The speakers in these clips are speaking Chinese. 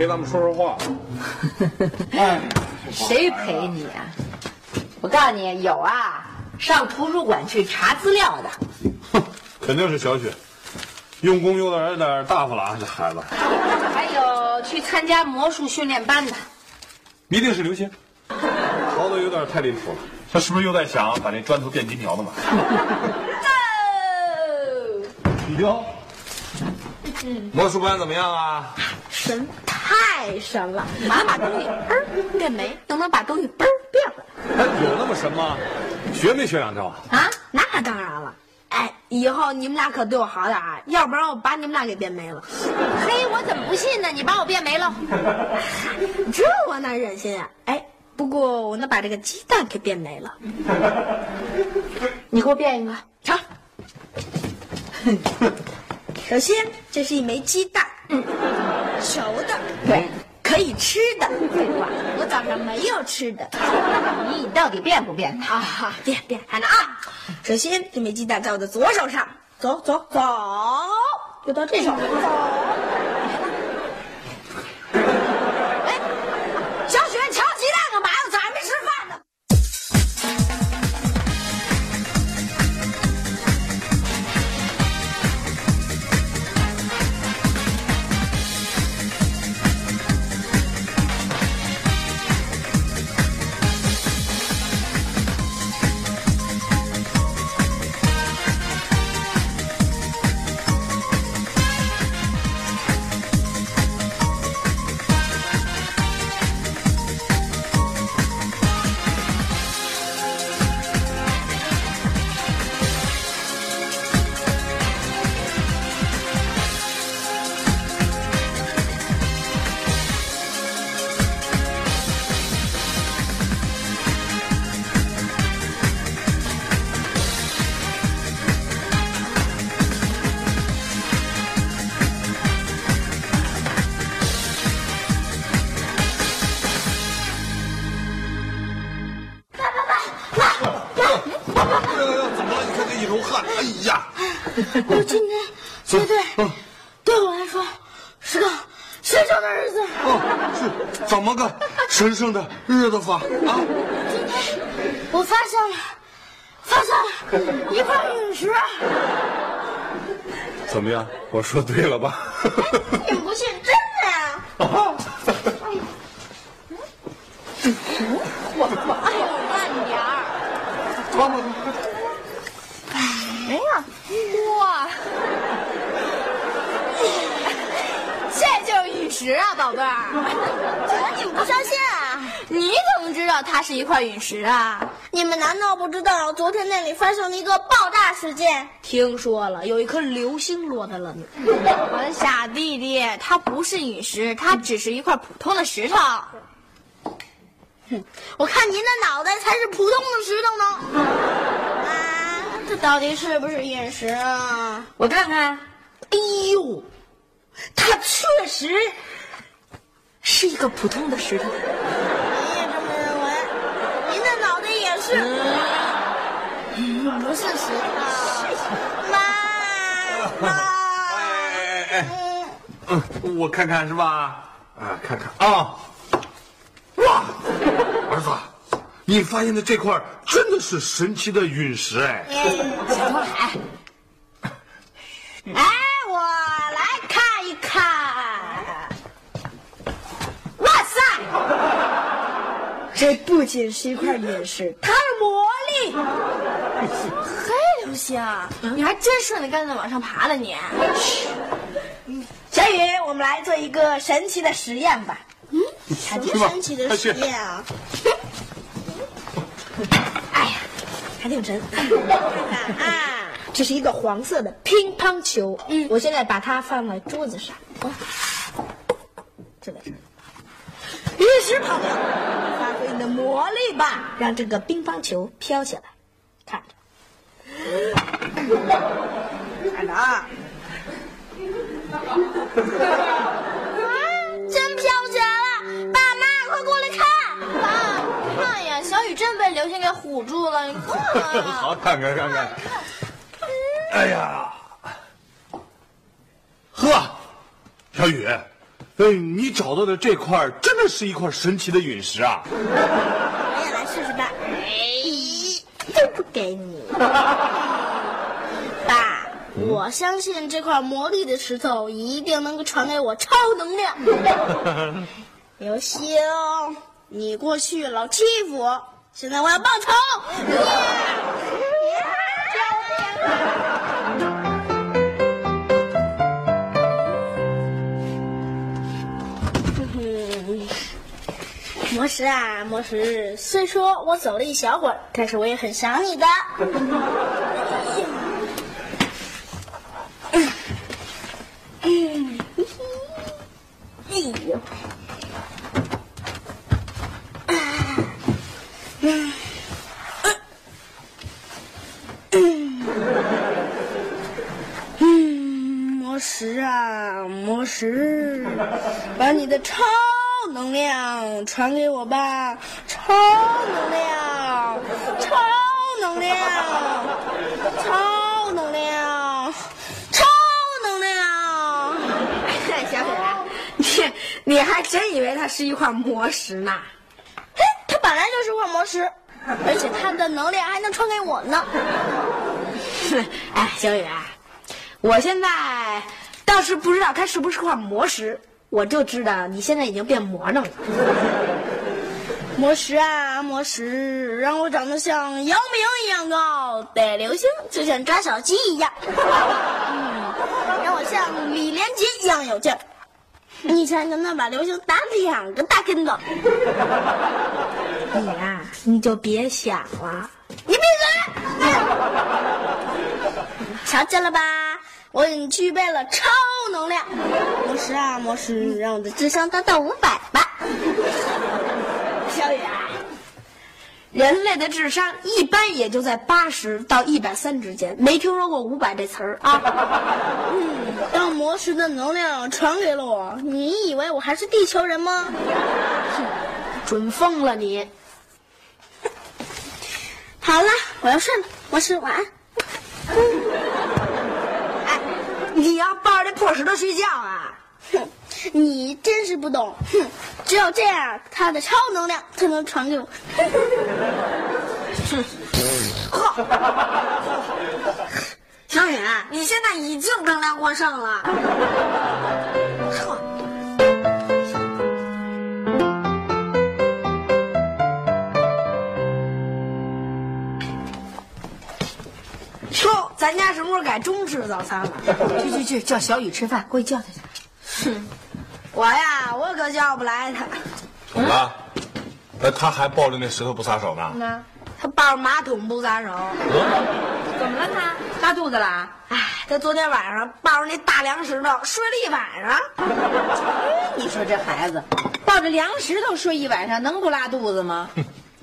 陪咱们说说话。哎，谁陪你啊？我告诉你，有啊，上图书馆去查资料的，哼，肯定是小雪，用功有点有点大发了啊，这孩子。还有去参加魔术训练班的。一定是刘星，逃的有点太离谱了。他是不是又在想把那砖头变金条呢嘛？哟，魔术班怎么样啊？神太神了！马上把东西嘣儿变没，又能把东西嘣儿变回来。哎，有那么神吗？学没学两招啊？啊，那当然了。哎，以后你们俩可对我好点啊，要不然我把你们俩给变没了。嘿，我怎么不信呢？你把我变没了。这我哪忍心啊？哎，不过我能把这个鸡蛋给变没了。你给我变一个，成。首先，这是一枚鸡蛋，嗯，熟的，对，可以吃的。废话，我早上没有吃的。你到底变不变？啊，好，变变，看着啊。首先，这枚鸡蛋在我的左手上，走走走，就到这手，走。神圣的日子法啊？我发现了，发现了一块陨石。怎么样？我说对了吧？你们不信，真的呀我哎呦，慢点儿。妈妈，哎呀，哇！这就是陨石啊，宝贝儿。怎么你们不相信啊？你怎么知道它是一块陨石啊？你们难道不知道昨天那里发生了一个爆炸事件？听说了，有一颗流星落在了那。我的傻弟弟，它不是陨石，它只是一块普通的石头。哼我看您的脑袋才是普通的石头呢。啊，这到底是不是陨石啊？我看看，哎呦，它确实是一个普通的石头。您也这么认为？您的脑袋也是？不是石头。妈妈。哎哎哎，嗯，我看看是吧？啊，看看啊！哇，儿子，你发现的这块真的是神奇的陨石哎！小东海，哎，我来看一看。哇塞！这不仅是一块陨石，它是魔力。嘿，刘星，你还真顺着杆子往上爬了你。小雨，我们来做一个神奇的实验吧。嗯，什么神奇的实验啊？哎呀，还挺沉。看 看啊，这是一个黄色的乒乓球。嗯，我现在把它放在桌子上。就在这里。于是跑掉，发挥你的魔力吧，让这个乒乓球飘起来，看着，看着啊！真飘起来了！爸妈，快过来看！爸，看呀，小雨真被流星给唬住了，你看呀。好，看看看看。哎呀，呵，小雨，哎，你找到的这块真的是一块神奇的陨石啊！我也来试试吧。哎，都不给你。爸，我相信这块魔力的石头一定能够传给我超能量。刘星，你过去老欺负我，现在我要报仇！魔石啊，魔石，虽说我走了一小会儿，但是我也很想你的。哎呦，嗯，魔石啊，魔石，把你的超能量传给我吧，超能量，超能量，超能量，超能量。小雪，你你还真以为它是一块魔石呢？嘿，它本来就是块魔石，而且它的能量还能传给我呢。哎，小雨，我现在倒是不知道它是不是块魔石，我就知道你现在已经变魔怔了。魔石啊，魔石，让我长得像姚明一样高，逮流星就像抓小鸡一样，嗯，让我像李连杰一样有劲儿，你才能能把流星打两个大跟头。你呀、你就别想了，你闭嘴！瞧见了吧？我已经具备了超能量。魔石啊，魔石，让我的智商达到五百吧。小雨啊，人类的智商一般也就在八十到一百三之间，没听说过五百这词儿啊。嗯，让魔石的能量传给了我，你以为我还是地球人吗？哼准疯了你！好了，我要睡了，魔石晚安。哎，你要抱着这破石头睡觉啊？哼，你真是不懂。哼，只有这样，他的超能量才能传给我。哼，小雨，你现在已经能量过剩了。咱家什么时候改中式早餐了？去去去，叫小雨吃饭，过去叫他去。哼，我呀，我可叫不来他。怎么了？那他还抱着那石头不撒手呢？那他抱着马桶不撒手。怎么了他？拉肚子了？哎，他昨天晚上抱着那大凉石头睡了一晚上。你说这孩子抱着凉石头睡一晚上，能不拉肚子吗？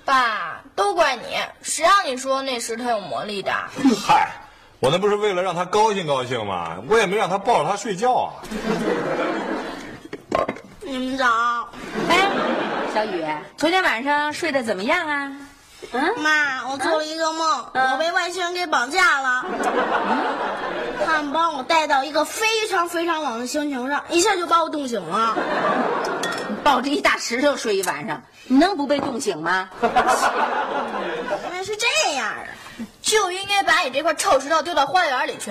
爸，都怪你，谁让你说那石头有魔力的？嗨，我那不是为了让他高兴高兴吗？我也没让他抱着他睡觉啊。你们早。哎，小雨，昨天晚上睡得怎么样啊？嗯妈，我做了一个梦，我被外星人给绑架了。他们把我带到一个非常非常冷的星球上，一下就把我冻醒了。你抱着一大石头睡一晚上，你能不被冻醒吗？原来是这样啊！就应该把你这块臭石头丢到花园里去。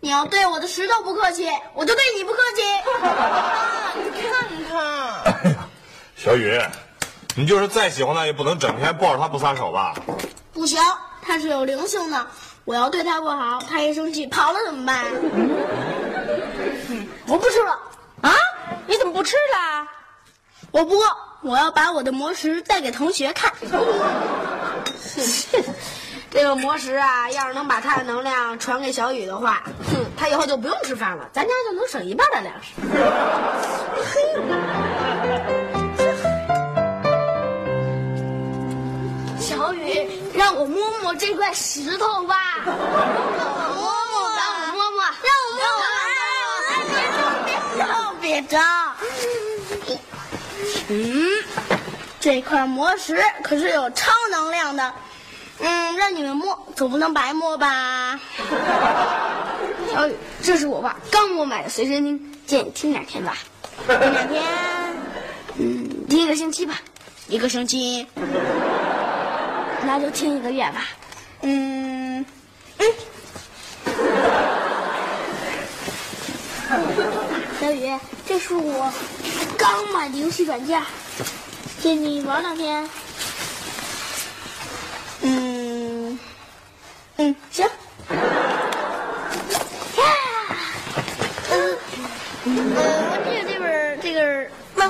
你要对我的石头不客气，我就对你不客气。啊，你看看，哎，小雨，你就是再喜欢他，也不能整天抱着他不撒手吧？不行，他是有灵性的，我要对他不好，他一生气跑了怎么办？我不吃了，啊？你怎么不吃了？我不饿，我要把我的魔石带给同学看。这个魔石啊，要是能把它的能量传给小雨的话，哼，他以后就不用吃饭了，咱家就能省一半的粮食。小雨，让我摸摸这块石头吧。让我摸摸，让我摸摸，让我摸摸。别动，别动！嗯，这块魔石可是有超能量的。嗯，让你们摸，总不能白摸吧？小 雨，这是我爸刚给我买的随身听，借你听两天吧。听两天，嗯，听一个星期吧。一个星期。那就听一个月吧。嗯嗯。小雨，这是我刚买的游戏软件，借你玩两天。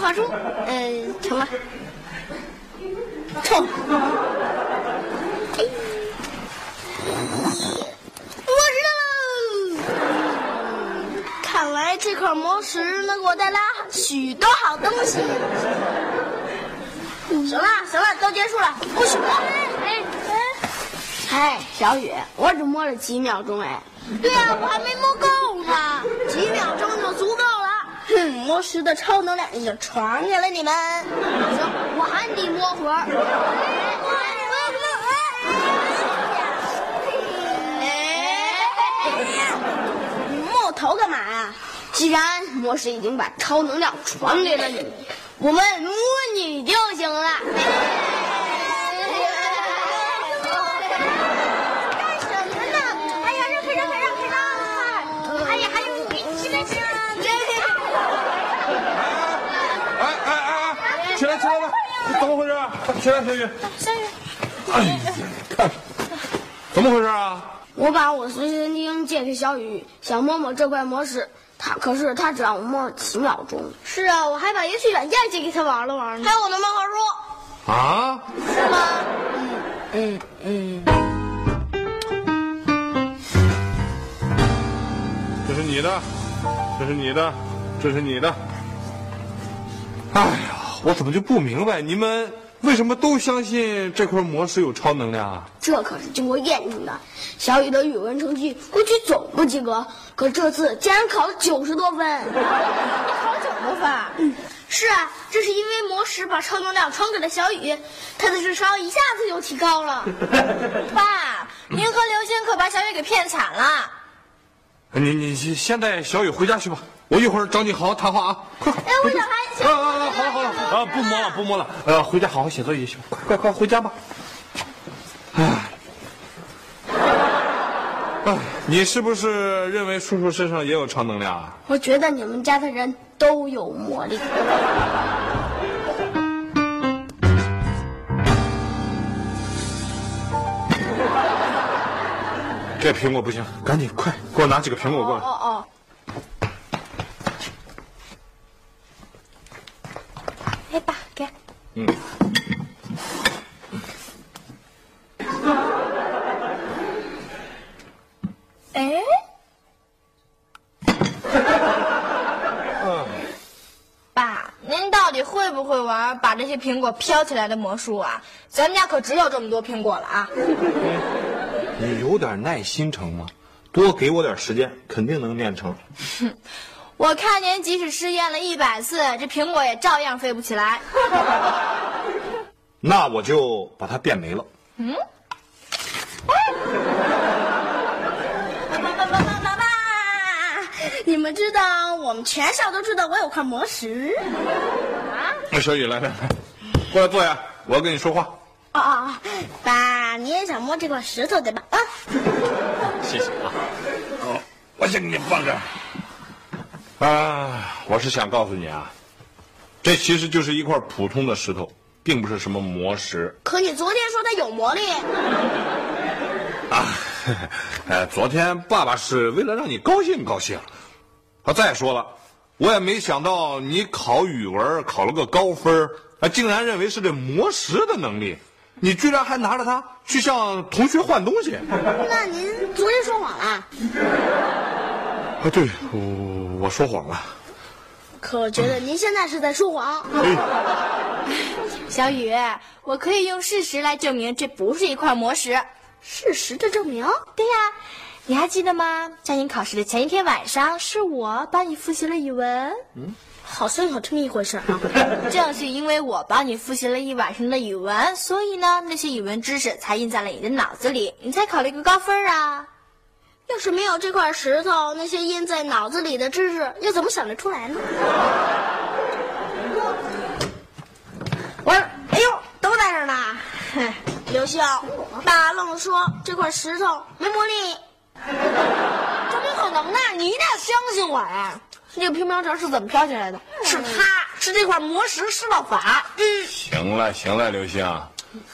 个漫画书，嗯，成了。冲！我知道喽！看来这块魔石能给我带来许多好东西。行了行了，都结束了，不许摸！哎哎哎，小雨，我只摸了几秒钟哎。对呀、我还没摸够呢，几秒钟。哼，魔石的超能量已经传给了你们。行，我喊你摸会儿。你摸我头干嘛呀？既然魔石已经把超能量传给了你，我们摸你就行了。干什么呢？哎呀，让开让开让开让！哎呀，还有你，起来起来！哎哎哎哎，起来了，怎么回事啊？起来，小雨。小雨，哎呀，看，怎么回事啊？我把我随身听借给小雨，想摸摸这块魔石，他可是他只让我摸了几秒钟。是啊，我还把游戏软件借给他玩了玩呢。还有我的漫画书，啊？是吗？嗯嗯嗯，这是你的，这是你的，这是你的。哎呀，我怎么就不明白你们为什么都相信这块魔石有超能量啊？这可是经过验证的。小雨的语文成绩过去总不及格，可这次竟然考了九十多分。考九十多分。嗯，是啊，这是因为魔石把超能量传给了小雨，他的智商一下子就提高了。爸，您和刘星可把小雨给骗惨了。你你先先带小雨回家去吧，我一会儿找你好好谈话啊！快！哎，我小孩，啊啊啊！好了好了啊，不摸了不摸了，呃，回家好好写作业去吧，快快快回家吧。哎，哎，你是不是认为叔叔身上也有超能量啊？我觉得你们家的人都有魔力。这苹果不行，赶紧快给我拿几个苹果过来。哦哦，哎，爸，给。嗯。哎，爸，您到底会不会玩把这些苹果飘起来的魔术啊？咱们家可只有这么多苹果了啊！你有点耐心成吗？多给我点时间，肯定能练成。我看您即使试验了一百次，这苹果也照样飞不起来。那我就把它变没了。嗯爸爸爸爸爸爸！你们知道，我们全校都知道我有块魔石。那小雨来来来，过来坐下，我要跟你说话。哦哦哦，爸，你也想摸这块石头对吧？啊，谢谢啊。哦，我先给你放这儿。啊，我是想告诉你啊，这其实就是一块普通的石头，并不是什么魔石可你昨天说它有魔力。啊。呃，昨天爸爸是为了让你高兴高兴。啊，再说了，我也没想到你考语文考了个高分啊，竟然认为是这魔石的能力，你居然还拿着它去向同学换东西。那您昨天说谎了？啊，对，我我说谎了。可我觉得您现在是在说谎。小雨，我可以用事实来证明这不是一块魔石。事实的证明？对呀，你还记得吗？在你考试的前一天晚上，是我帮你复习了语文。嗯，好像有这么一回事啊。正是因为我帮你复习了一晚上的语文，所以呢，那些语文知识才印在了你的脑子里，你才考了一个高分啊。要是没有这块石头，那些印在脑子里的知识又怎么想得出来呢？我，哎呦，都在这儿呢。刘星，大愣说这块石头没魔力，怎么可能呢？你一定要相信我呀！这个乒乓球是怎么飘起来的？是它，是这块魔石施了法。嗯，行了行了，刘星，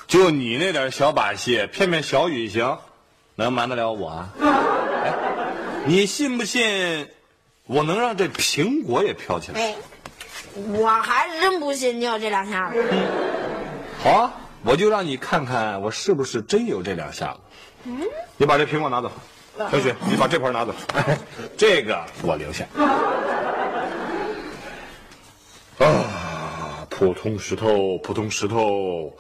就你那点小把戏，骗骗小雨行，能瞒得了我啊？哎，你信不信，我能让这苹果也飘起来？哎，我还真不信你有这两下子。好啊。我就让你看看我是不是真有这两下子。嗯，你把这苹果拿走，小雪，你把这块拿走，哎 这个我留下。啊，普通石头，普通石头，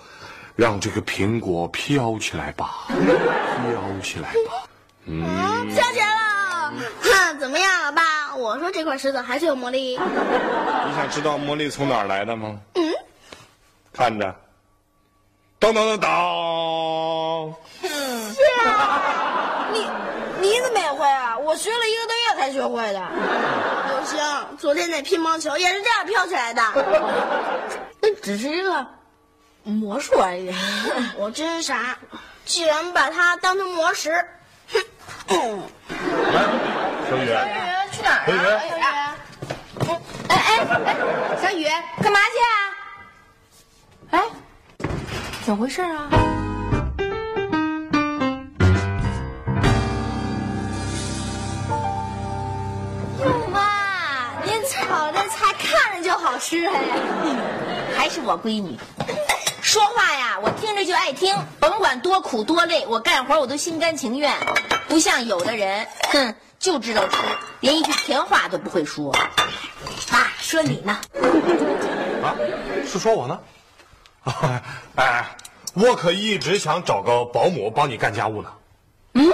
让这个苹果飘起来吧，飘起来吧。嗯，飘起来了。哼，怎么样老，爸？我说这块石头还是有魔力。你想知道魔力从哪儿来的吗？嗯，看着。当当当当！是啊，你你怎么也会啊？我学了一个多月才学会的。刘星，昨天那乒乓球也是这样飘起来的。那只是一个魔术而已。我真傻，居然把它当成魔石。哼！来，小雨，去哪儿？小雨，哎哎哎，小雨，干嘛去啊？哎。怎么回事啊？哟妈，您炒的菜看着就好吃哎！还是我闺女，说话呀，我听着就爱听，甭管多苦多累，我干活我都心甘情愿，不像有的人，哼，就知道吃，连一句甜话都不会说。爸，说你呢？啊，是说我呢？哎，我可一直想找个保姆帮你干家务呢。嗯，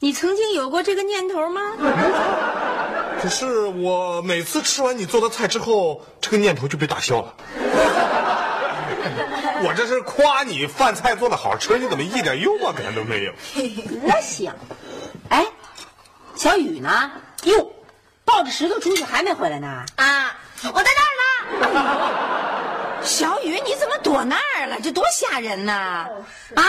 你曾经有过这个念头吗？可是我每次吃完你做的菜之后，这个念头就被打消了。我这是夸你饭菜做的好吃，你怎么一点幽默感都没有？那行。哎，小雨呢？哟，抱着石头出去还没回来呢？啊，我在那儿呢。小雨，你怎么躲那儿了？这多吓人呐！啊，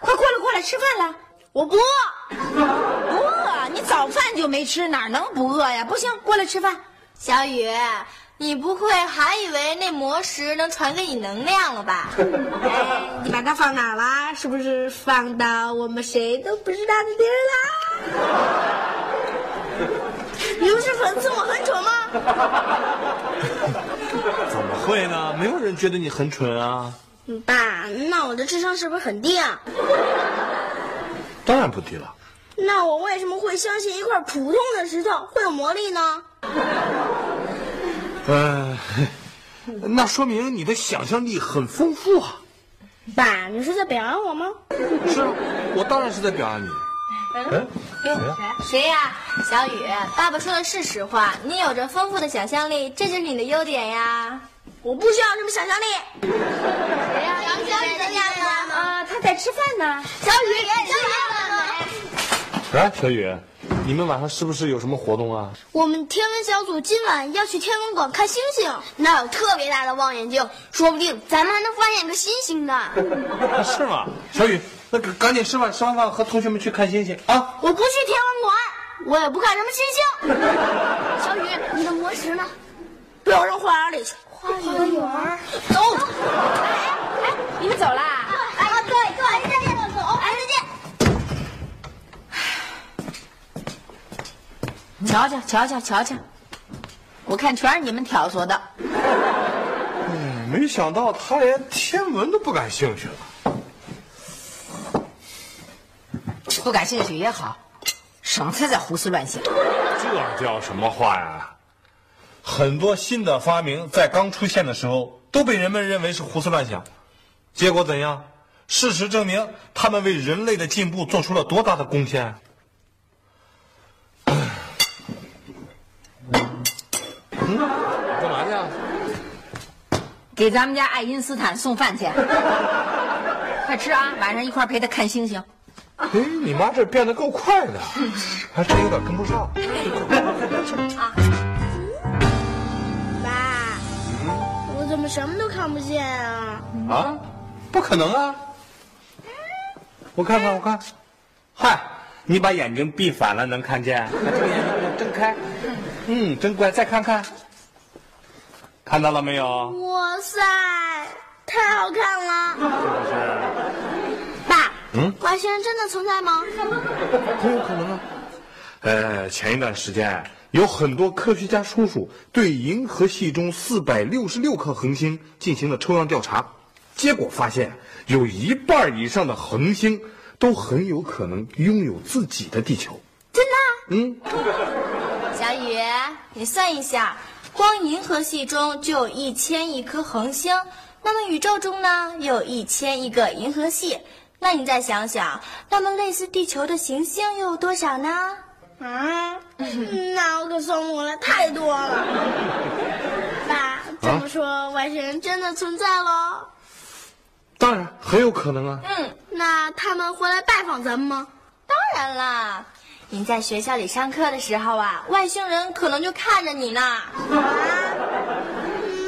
快过来，过来吃饭了。我不饿，不饿，你早饭就没吃，哪能不饿呀？不行，过来吃饭。小雨，你不会还以为那魔石能传给你能量了吧？哎，你把它放哪啦？是不是放到我们谁都不知道的地儿啦？你不是讽刺我很蠢吗？怎么会呢？没有人觉得你很蠢啊。爸，那我的智商是不是很低啊？当然不低了。那我为什么会相信一块普通的石头会有魔力呢？呃，那说明你的想象力很丰富啊。爸，你是在表扬我吗？是，我当然是在表扬你。嗯，谁呀？小雨，爸爸说的是实话，你有着丰富的想象力，这就是你的优点呀。我不需要什么想象力。谁呀？杨小雨在家吗？啊，他在吃饭呢。小雨，小雨。来，小雨，你们晚上是不是有什么活动啊？我们天文小组今晚要去天文馆看星星，那有特别大的望远镜，说不定咱们还能发现个新星呢。是吗？小雨。那赶紧吃饭，吃完饭和同学们去看星星啊！我不去天文馆，我也不看什么星星。小雨，你的魔石呢？被我扔花园里去。花园，走。哎哎，你们走啦？哎，对对，再见，走，哎，再见。瞧瞧，瞧瞧，瞧瞧，我看全是你们挑唆的。嗯，没想到他连天文都不感兴趣了。不感兴趣也好，省得再胡思乱想。这叫什么话呀？很多新的发明在刚出现的时候都被人们认为是胡思乱想，结果怎样？事实证明，他们为人类的进步做出了多大的贡献。给咱们家爱因斯坦送饭去。快吃啊！晚上一块陪他看星星。哎，你妈这变得够快的，还真有点跟不上。爸，我怎么什么都看不见啊？啊？不可能啊！我看看，我看，嗨，你把眼睛闭反了能看见？把这个眼睛给我睁开。嗯，真乖，再看看，看到了没有？哇塞，太好看了！是不是？爸，嗯外星人真的存在吗？很有可能啊。呃，前一段时间有很多科学家叔叔对银河系中四百六十六颗恒星进行了抽样调查，结果发现有一半以上的恒星都很有可能拥有自己的地球。真的？嗯，小雨，你算一下，光银河系中就有一千亿颗恒星，那么宇宙中呢，又有一千亿个银河系。那你再想想，那么类似地球的行星又有多少呢？啊，那我可算不过来，太多了。爸，这么说，外星人真的存在喽？当然很有可能啊。嗯，那他们会来拜访咱们吗？当然啦。你在学校里上课的时候啊，外星人可能就看着你呢。啊，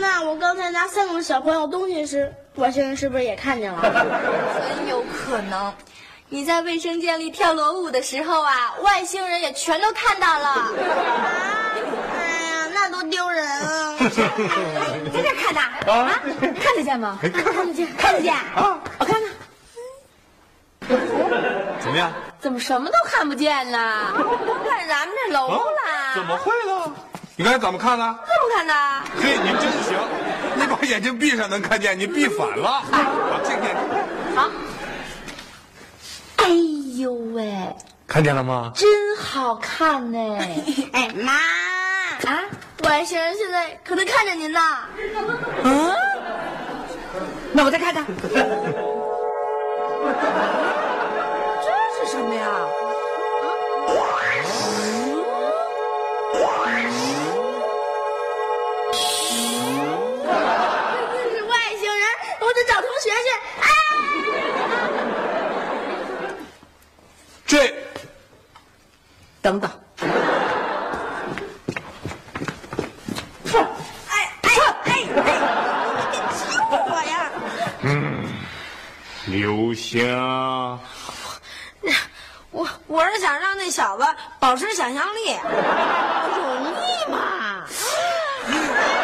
那我刚才拿三个小朋友东西时，外星人是不是也看见了？很有可能。你在卫生间里跳裸舞的时候啊，外星人也全都看到了。啊，哎呀，那多丢人 啊！在这看呢啊？看得见吗？看得见，看得见啊？我看看，怎么样？怎么什么都看不见呢？都看咱们这楼了。怎么会呢？你刚才怎么看的？这么看的？嘿，你真行！你把眼睛闭上能看见，你闭反了。我这个眼睛好。哎呦喂，看见了吗？真好看呢！哎妈啊，外星人现在可能看着您呢。嗯，那我再看看，什么呀？这是外星人，我得找同学去。哎，这等等，哎哎哎哎，你亲我！我我是想让那小子保持想象力，容易吗？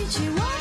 一起我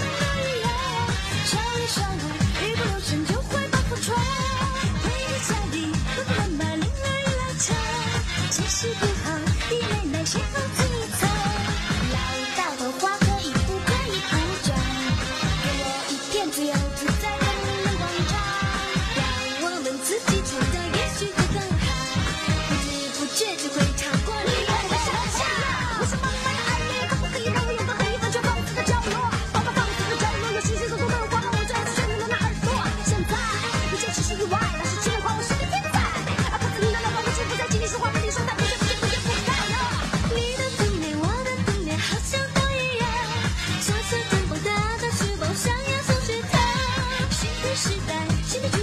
新的